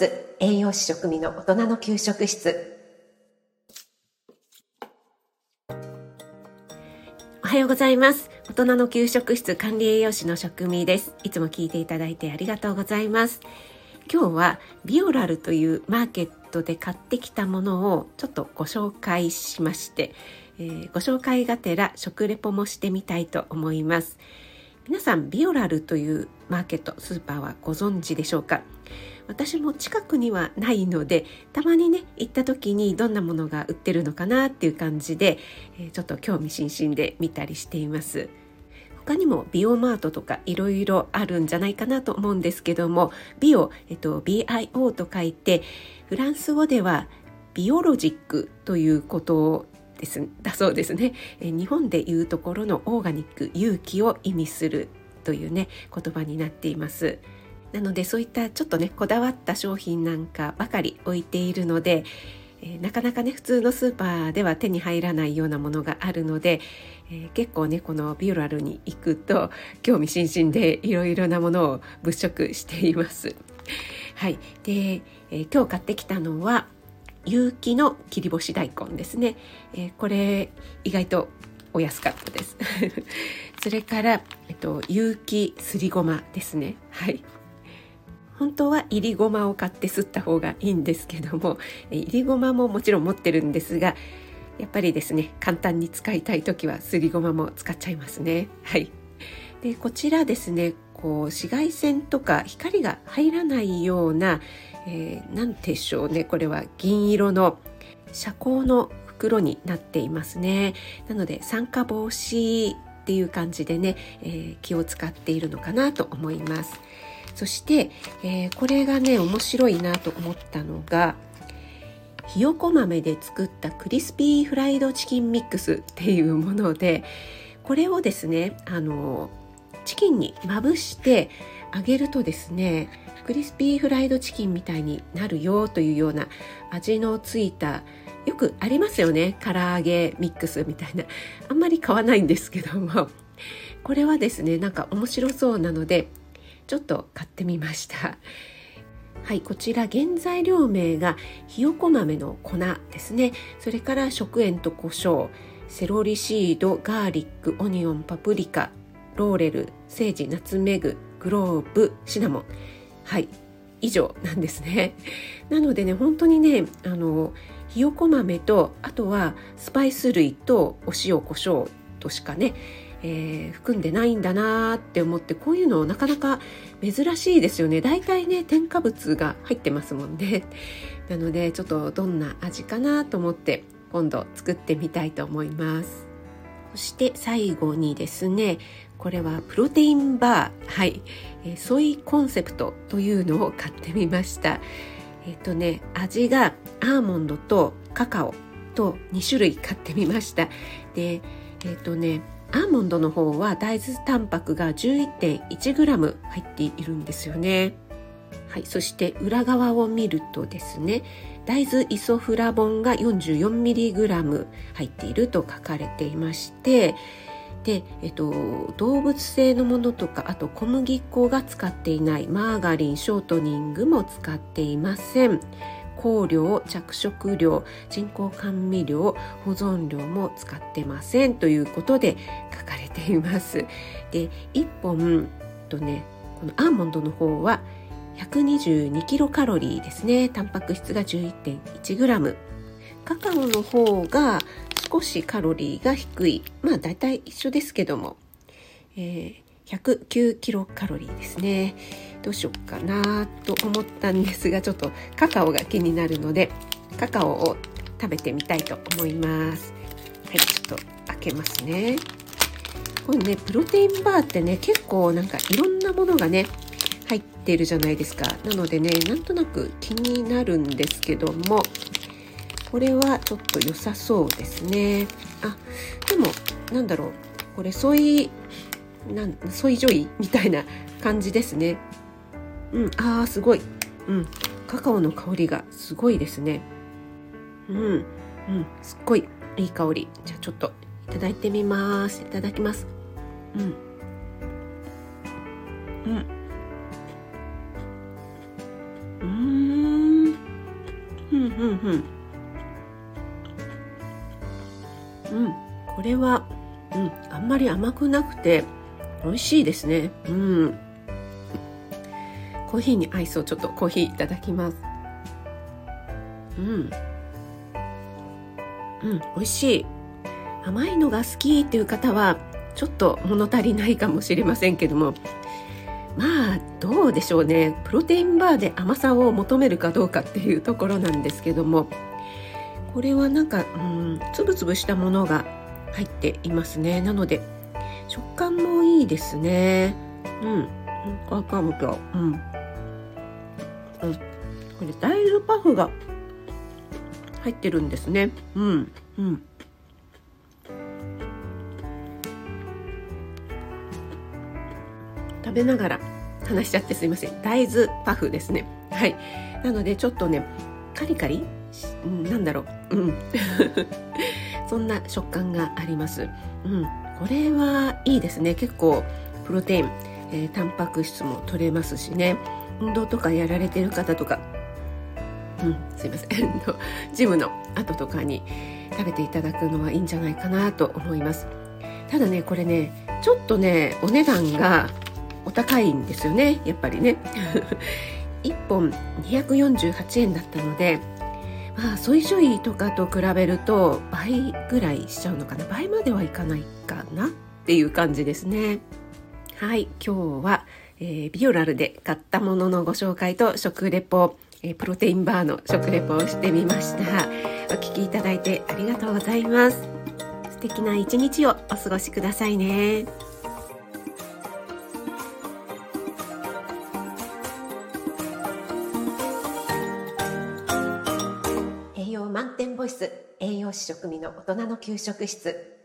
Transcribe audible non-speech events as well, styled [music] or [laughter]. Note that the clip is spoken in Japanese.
室栄養士食味の大人の給食室。おはようございます。大人の給食室管理栄養士の食味です。いつも聞いていただいてありがとうございます。今日はビオラルというマーケットで買ってきたものをちょっとご紹介しまして、えー、ご紹介がてら食レポもしてみたいと思います。皆さんビオラルというマーケットスーパーはご存知でしょうか？私も近くにはないのでたまにね行った時にどんなものが売ってるのかなっていう感じで、ちょっと興味津々で見たりしています。他にもビオマートとかいろいろあるんじゃないかなと思うんですけどもビオ、えっと、BIO と書いてフランス語ではビオロジックということですだそうですね、日本でいうところのオーガニック勇気を意味するというね言葉になっています。なのでそういったちょっとねこだわった商品なんかばかり置いているので、えー、なかなかね普通のスーパーでは手に入らないようなものがあるので、えー、結構ねこのビューラルに行くと興味津々でいろいろなものを物色しています。はい、で、えー、今日買ってきたのは有機の切り干し大根ですね、えー、これ意外とお安かったです。[laughs] それから、えっと、有機すりごまですね。はい。本当はいりごまを買ってすった方がいいんですけどもいりごまももちろん持ってるんですがやっぱりですね簡単に使いたい時はすりごまも使っちゃいますね。はい。でこちらですねこう紫外線とか光が入らないようなえー、でしょうねこれは銀色の遮光の袋になっていますね。なので酸化防止っていう感じでね、えー、気を使っているのかなと思います。そして、えー、これがね面白いなと思ったのがひよこ豆で作ったクリスピーフライドチキンミックスっていうものでこれをですねあのチキンにまぶして揚げるとですねクリスピーフライドチキンみたいになるよというような味のついたよくありますよね唐揚げミックスみたいな。あんまり買わないんですけども。これはですねなんか面白そうなのでちょっと買ってみました。[laughs] はいこちら原材料名がひよこ豆の粉ですね。それから食塩と胡椒セロリシードガーリックオニオンパプリカローレルセージナツメググローブシナモン。はい以上なんですね。[laughs] なのでね本当にねあのひよこ豆とあとはスパイス類とお塩コショウとしかね、えー、含んでないんだなって思ってこういうのなかなか珍しいですよね。大体ね添加物が入ってますもんね [laughs] なのでちょっとどんな味かなと思って今度作ってみたいと思います。そして最後にですねこれはプロテインバー。はい。えソイコンセプトというのを買ってみました。えっ、とね味がアーモンドとカカオと2種類買ってみました。でえっ、とねアーモンドの方は大豆タンパクが 11.1g 入っているんですよね。はい、そして裏側を見るとですね大豆イソフラボンが 44mg 入っていると書かれていましてで、えっと、動物性のものとかあと小麦粉が使っていないマーガリンショートニングも使っていません。香料着色料人工甘味料保存料も使ってませんということで書かれています。で1本とねこのアーモンドの方は122キロカロリーですね。タンパク質が11.1グラム。カカオの方が少しカロリーが低い。まあ大体一緒ですけども、えー、109キロカロリーですね。どうしようかなと思ったんですがちょっとカカオが気になるのでカカオを食べてみたいと思います。はいちょっと開けますね。これねプロテインバーってね結構なんかいろんなものがね入ってるじゃないですか。なのでねなんとなく気になるんですけどもこれはちょっと良さそうですね。あでもなんだろう。これソイなんソイジョイみたいな感じですね。うんあーすごい。うん。カカオの香りがすごいですね。うんうん。すっごいいい香り。じゃあちょっといただいてみます。いただきます。うん。うん。うんうんうん。これは、うん、あんまり甘くなくて美味しいですね。うん。コーヒーにアイスをちょっとコーヒーいただきます。うん。うん美味しい。甘いのが好きっていう方はちょっと物足りないかもしれませんけども。まあどうでしょうね。プロテインバーで甘さを求めるかどうかっていうところなんですけども。これはなんかうんつぶつぶしたものが入っていますね。なので食感もいいですね。うん。カカオとうん、うん、これ大豆パフが入ってるんですね。うん。うん。食べながら話しちゃってすいません。大豆パフですね。はい。なのでちょっとねカリカリ？なんだろう。うん。[laughs] そんな食感があります。うん。これはいいですね。結構プロテイン、えー、タンパク質も取れますしね。運動とかやられてる方とか。うんすいません。[laughs] ジムの後とかに食べていただくのはいいんじゃないかなと思います。ただねこれねちょっとねお値段がお高いんですよね。やっぱりね。[laughs] 1本248円だったのでまあソイジョイとかと比べると倍ぐらいしちゃうのかな？倍まではいかないかなっていう感じですね。はい今日は、えー、ビオラルで買ったもののご紹介と食レポ、えー、プロテインバーの食レポをしてみました。お聞きいただいてありがとうございます。素敵な一日をお過ごしくださいね。栄養士食味の大人の給食室。